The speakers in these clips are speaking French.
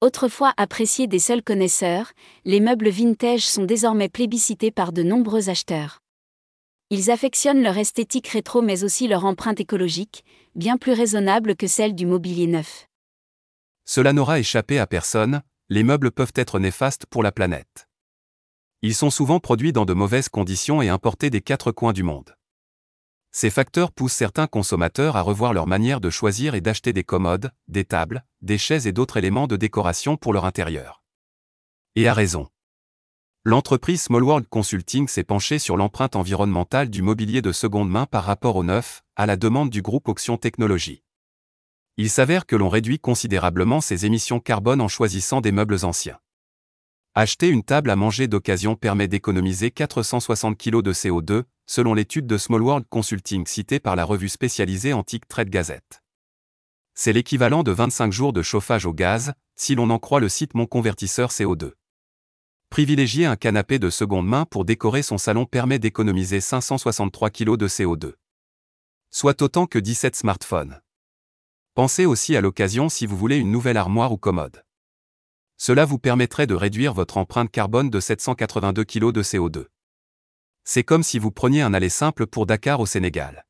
Autrefois appréciés des seuls connaisseurs, les meubles vintage sont désormais plébiscités par de nombreux acheteurs. Ils affectionnent leur esthétique rétro mais aussi leur empreinte écologique, bien plus raisonnable que celle du mobilier neuf. Cela n'aura échappé à personne, les meubles peuvent être néfastes pour la planète. Ils sont souvent produits dans de mauvaises conditions et importés des quatre coins du monde. Ces facteurs poussent certains consommateurs à revoir leur manière de choisir et d'acheter des commodes, des tables, des chaises et d'autres éléments de décoration pour leur intérieur. Et à raison. L'entreprise Small World Consulting s'est penchée sur l'empreinte environnementale du mobilier de seconde main par rapport au neuf, à la demande du groupe Auction Technologies. Il s'avère que l'on réduit considérablement ses émissions carbone en choisissant des meubles anciens. Acheter une table à manger d'occasion permet d'économiser 460 kg de CO2, selon l'étude de Small World Consulting citée par la revue spécialisée Antique Trade Gazette. C'est l'équivalent de 25 jours de chauffage au gaz, si l'on en croit le site Mon Convertisseur CO2. Privilégier un canapé de seconde main pour décorer son salon permet d'économiser 563 kg de CO2. Soit autant que 17 smartphones. Pensez aussi à l'occasion si vous voulez une nouvelle armoire ou commode. Cela vous permettrait de réduire votre empreinte carbone de 782 kg de CO2. C'est comme si vous preniez un aller simple pour Dakar au Sénégal.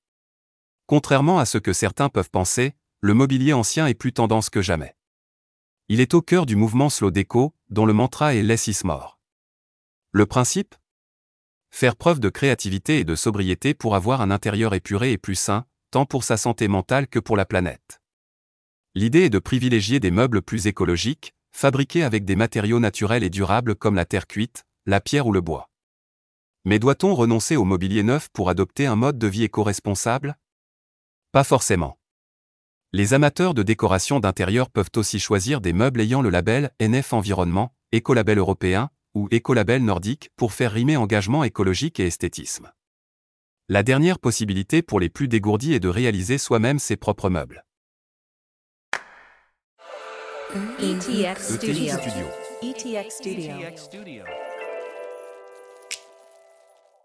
Contrairement à ce que certains peuvent penser, le mobilier ancien est plus tendance que jamais. Il est au cœur du mouvement Slow Déco, dont le mantra est Less is. Le principe? Faire preuve de créativité et de sobriété pour avoir un intérieur épuré et plus sain, tant pour sa santé mentale que pour la planète. L'idée est de privilégier des meubles plus écologiques, fabriqués avec des matériaux naturels et durables comme la terre cuite, la pierre ou le bois. Mais doit-on renoncer au mobilier neuf pour adopter un mode de vie éco-responsable? Pas forcément. Les amateurs de décoration d'intérieur peuvent aussi choisir des meubles ayant le label NF Environnement, Écolabel européen ou Écolabel nordique pour faire rimer engagement écologique et esthétisme. La dernière possibilité pour les plus dégourdis est de réaliser soi-même ses propres meubles. ETX Studio. Studio. ETX Studio.